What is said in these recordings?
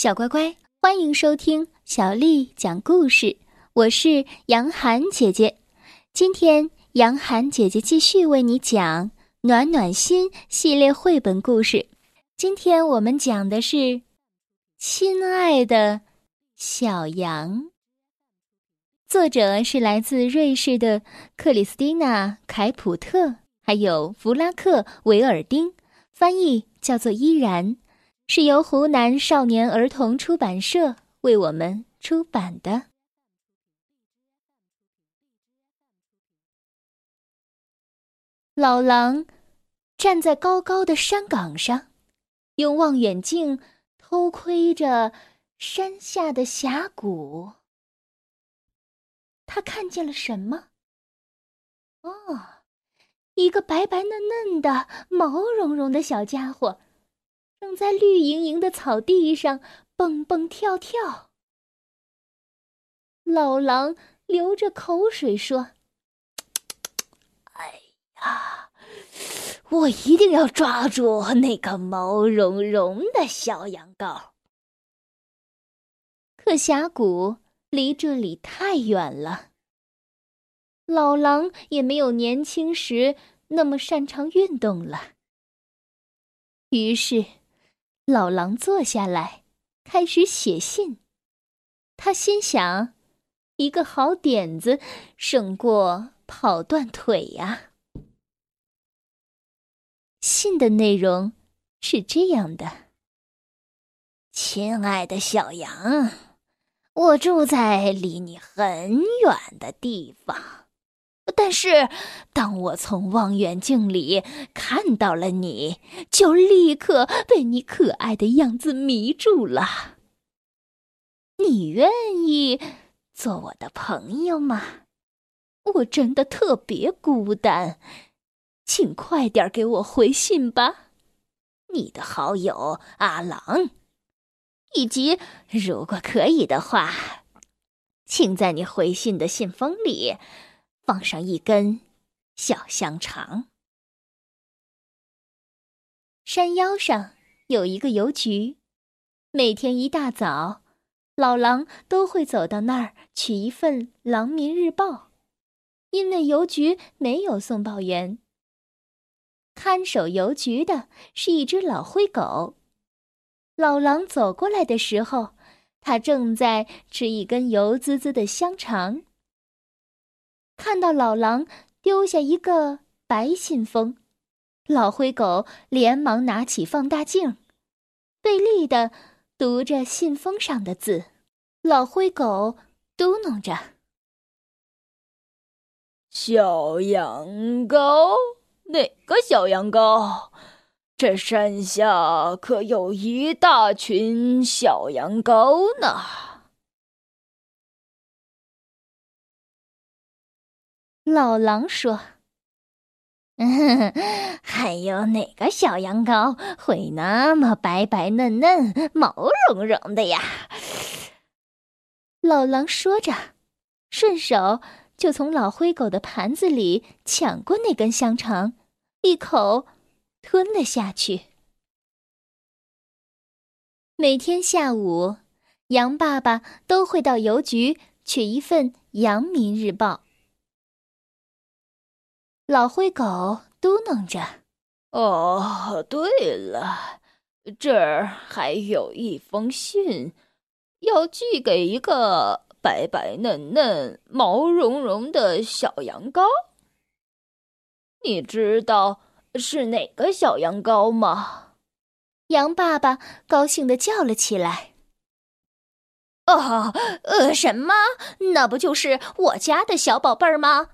小乖乖，欢迎收听小丽讲故事。我是杨涵姐姐，今天杨涵姐姐继续为你讲《暖暖心》系列绘本故事。今天我们讲的是《亲爱的小羊》，作者是来自瑞士的克里斯蒂娜·凯普特，还有弗拉克·维尔丁，翻译叫做依然。是由湖南少年儿童出版社为我们出版的。老狼站在高高的山岗上，用望远镜偷窥着山下的峡谷。他看见了什么？哦，一个白白嫩嫩的、毛茸茸的小家伙。正在绿莹莹的草地上蹦蹦跳跳。老狼流着口水说：“哎呀，我一定要抓住那个毛茸茸的小羊羔。可峡谷离这里太远了，老狼也没有年轻时那么擅长运动了。于是。”老狼坐下来，开始写信。他心想：“一个好点子胜过跑断腿呀。”信的内容是这样的：“亲爱的小羊，我住在离你很远的地方。”但是，当我从望远镜里看到了你，就立刻被你可爱的样子迷住了。你愿意做我的朋友吗？我真的特别孤单，请快点给我回信吧。你的好友阿郎，以及如果可以的话，请在你回信的信封里。放上一根小香肠。山腰上有一个邮局，每天一大早，老狼都会走到那儿取一份《狼民日报》，因为邮局没有送报员。看守邮局的是一只老灰狗。老狼走过来的时候，它正在吃一根油滋滋的香肠。看到老狼丢下一个白信封，老灰狗连忙拿起放大镜，费力的读着信封上的字。老灰狗嘟哝着：“小羊羔，哪个小羊羔？这山下可有一大群小羊羔呢。”老狼说：“还有哪个小羊羔会那么白白嫩嫩、毛茸茸的呀？”老狼说着，顺手就从老灰狗的盘子里抢过那根香肠，一口吞了下去。每天下午，羊爸爸都会到邮局取一份《羊民日报》。老灰狗嘟囔着：“哦，对了，这儿还有一封信，要寄给一个白白嫩嫩、毛茸茸的小羊羔。你知道是哪个小羊羔吗？”羊爸爸高兴的叫了起来：“哦，呃，什么？那不就是我家的小宝贝儿吗？”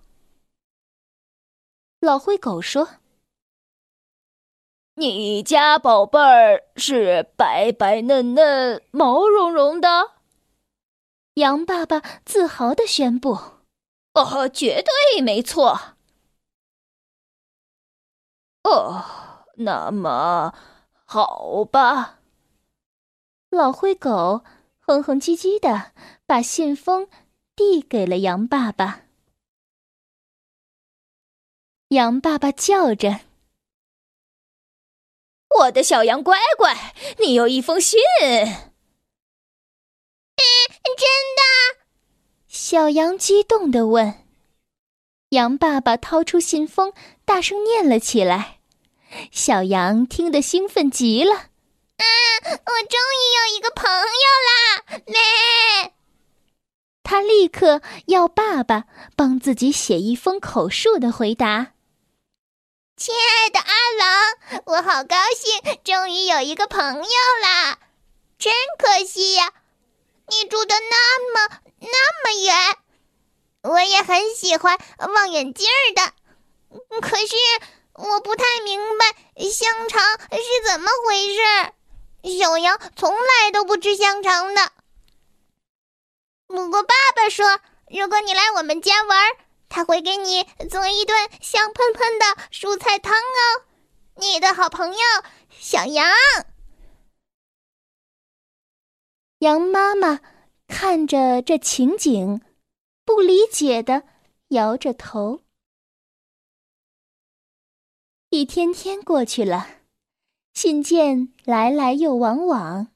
老灰狗说：“你家宝贝儿是白白嫩嫩、毛茸茸的。”羊爸爸自豪的宣布：“哦，绝对没错。”哦，那么好吧。老灰狗哼哼唧唧的把信封递给了羊爸爸。羊爸爸叫着：“我的小羊乖乖，你有一封信。”“真的！”小羊激动的问。羊爸爸掏出信封，大声念了起来。小羊听得兴奋极了：“啊，我终于有一个朋友啦！”“咩！”他立刻要爸爸帮自己写一封口述的回答。亲爱的阿郎，我好高兴，终于有一个朋友啦！真可惜呀，你住的那么那么远。我也很喜欢望远镜的，可是我不太明白香肠是怎么回事。小羊从来都不吃香肠的。不过爸爸说，如果你来我们家玩，他会给你做一顿香喷喷的蔬菜汤哦。你的好朋友小羊。羊妈妈看着这情景，不理解的摇着头。一天天过去了，信件来来又往往，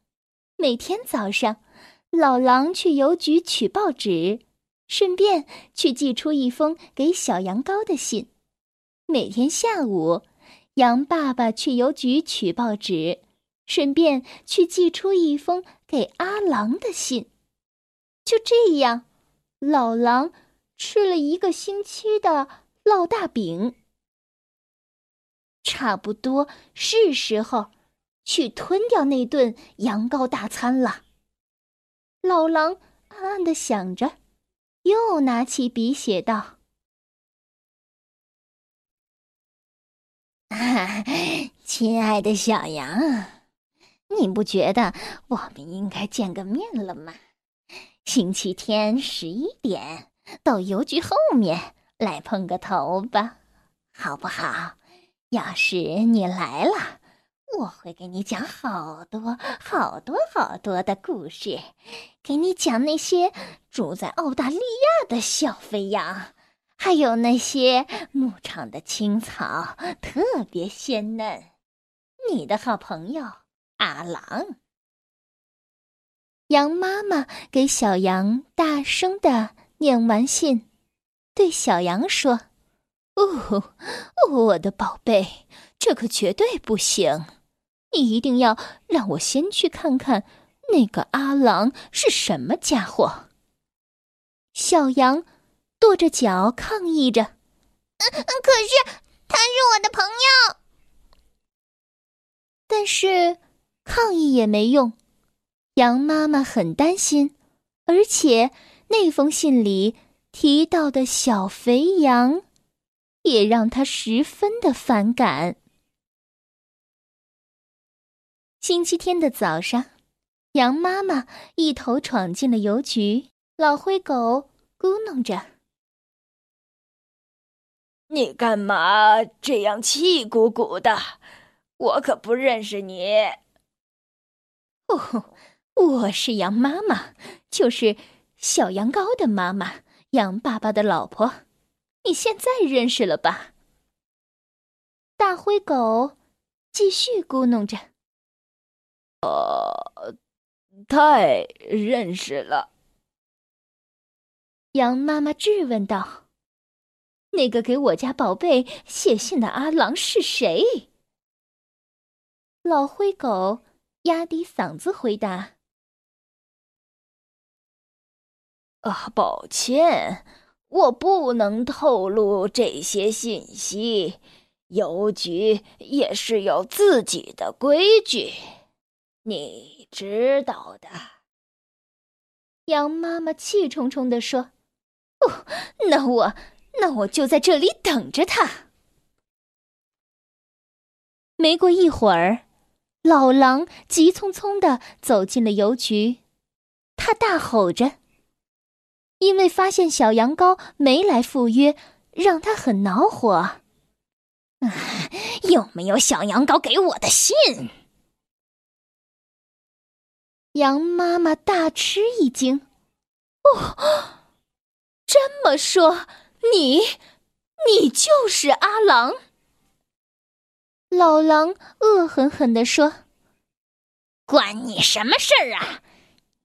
每天早上。老狼去邮局取报纸，顺便去寄出一封给小羊羔的信。每天下午，羊爸爸去邮局取报纸，顺便去寄出一封给阿狼的信。就这样，老狼吃了一个星期的烙大饼，差不多是时候去吞掉那顿羊羔大餐了。老狼暗暗的想着，又拿起笔写道：“ 亲爱的小羊，你不觉得我们应该见个面了吗？星期天十一点到邮局后面来碰个头吧，好不好？要是你来了。”我会给你讲好多好多好多的故事，给你讲那些住在澳大利亚的小肥羊，还有那些牧场的青草特别鲜嫩。你的好朋友阿郎。羊妈妈给小羊大声的念完信，对小羊说：“哦，我的宝贝，这可绝对不行。”你一定要让我先去看看那个阿郎是什么家伙。小羊跺着脚抗议着：“，可是他是我的朋友。”但是抗议也没用，羊妈妈很担心，而且那封信里提到的小肥羊，也让他十分的反感。星期天的早上，羊妈妈一头闯进了邮局。老灰狗咕哝着：“你干嘛这样气鼓鼓的？我可不认识你。”“哦，我是羊妈妈，就是小羊羔的妈妈，羊爸爸的老婆。你现在认识了吧？”大灰狗继续咕哝着。呃，太认识了。羊妈妈质问道：“那个给我家宝贝写信的阿郎是谁？”老灰狗压低嗓子回答：“啊，抱歉，我不能透露这些信息。邮局也是有自己的规矩。”你知道的，羊妈妈气冲冲地说：“哦，那我那我就在这里等着他。”没过一会儿，老狼急匆匆的走进了邮局，他大吼着：“因为发现小羊羔没来赴约，让他很恼火。啊，有没有小羊羔给我的信？”羊妈妈大吃一惊：“哦，这么说，你，你就是阿郎？”老狼恶狠狠地说：“关你什么事儿啊？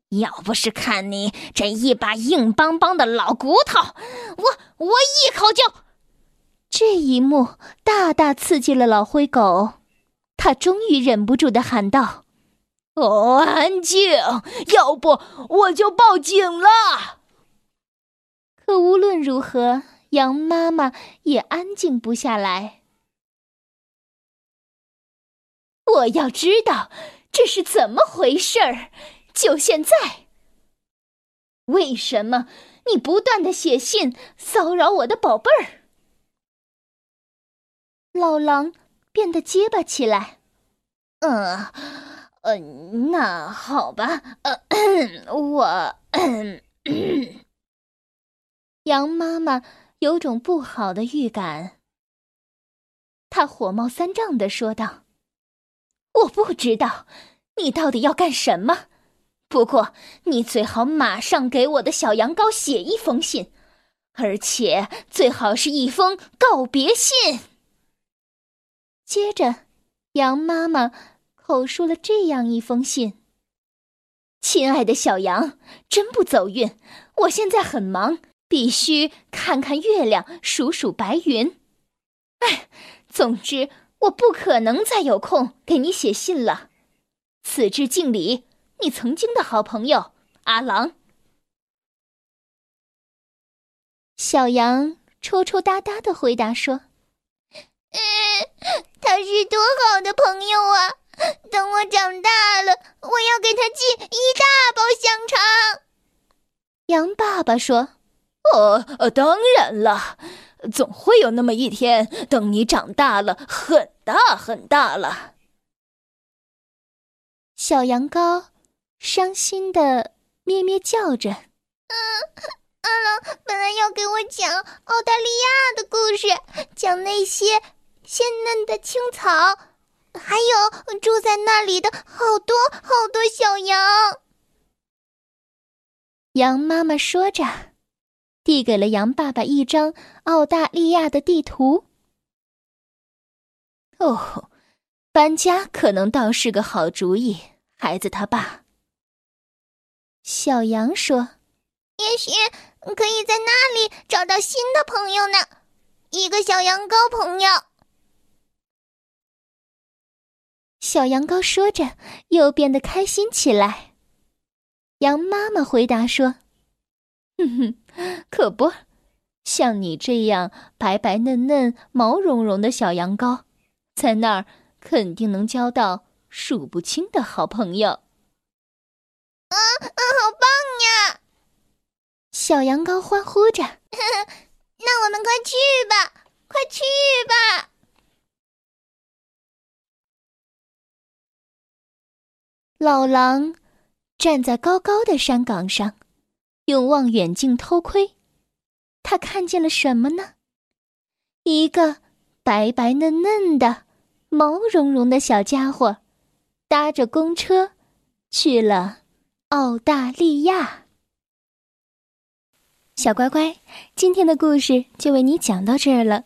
要不是看你这一把硬邦邦的老骨头，我我一口就……这一幕大大刺激了老灰狗，他终于忍不住的喊道：“哦，安静！要不我就报警了。”可无论如何，羊妈妈也安静不下来。我要知道这是怎么回事儿，就现在。为什么你不断的写信骚扰我的宝贝儿？老狼变得结巴起来。嗯，呃，那好吧，呃，我。羊妈妈有种不好的预感，她火冒三丈的说道：“我不知道你到底要干什么，不过你最好马上给我的小羊羔写一封信，而且最好是一封告别信。”接着，羊妈妈口述了这样一封信：“亲爱的小羊，真不走运，我现在很忙。”必须看看月亮，数数白云。哎，总之，我不可能再有空给你写信了。此致敬礼，你曾经的好朋友阿郎。小羊抽抽搭搭的回答说：“嗯，他是多好的朋友啊！等我长大了，我要给他寄一大包香肠。”羊爸爸说。哦，呃，当然了，总会有那么一天，等你长大了，很大很大了。小羊羔伤心的咩咩叫着。嗯，阿郎本来要给我讲澳大利亚的故事，讲那些鲜嫩的青草，还有住在那里的好多好多小羊。羊妈妈说着。递给了羊爸爸一张澳大利亚的地图。哦，搬家可能倒是个好主意，孩子他爸。小羊说：“也许可以在那里找到新的朋友呢，一个小羊羔朋友。”小羊羔说着，又变得开心起来。羊妈妈回答说。哼哼，可不，像你这样白白嫩嫩、毛茸茸的小羊羔，在那儿肯定能交到数不清的好朋友。啊啊，好棒呀！小羊羔欢呼着。那我们快去吧，快去吧！老狼站在高高的山岗上。用望远镜偷窥，他看见了什么呢？一个白白嫩嫩的、毛茸茸的小家伙，搭着公车去了澳大利亚。小乖乖，今天的故事就为你讲到这儿了。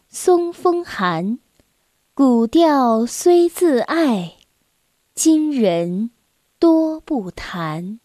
松风寒，古调虽自爱，今人多不弹。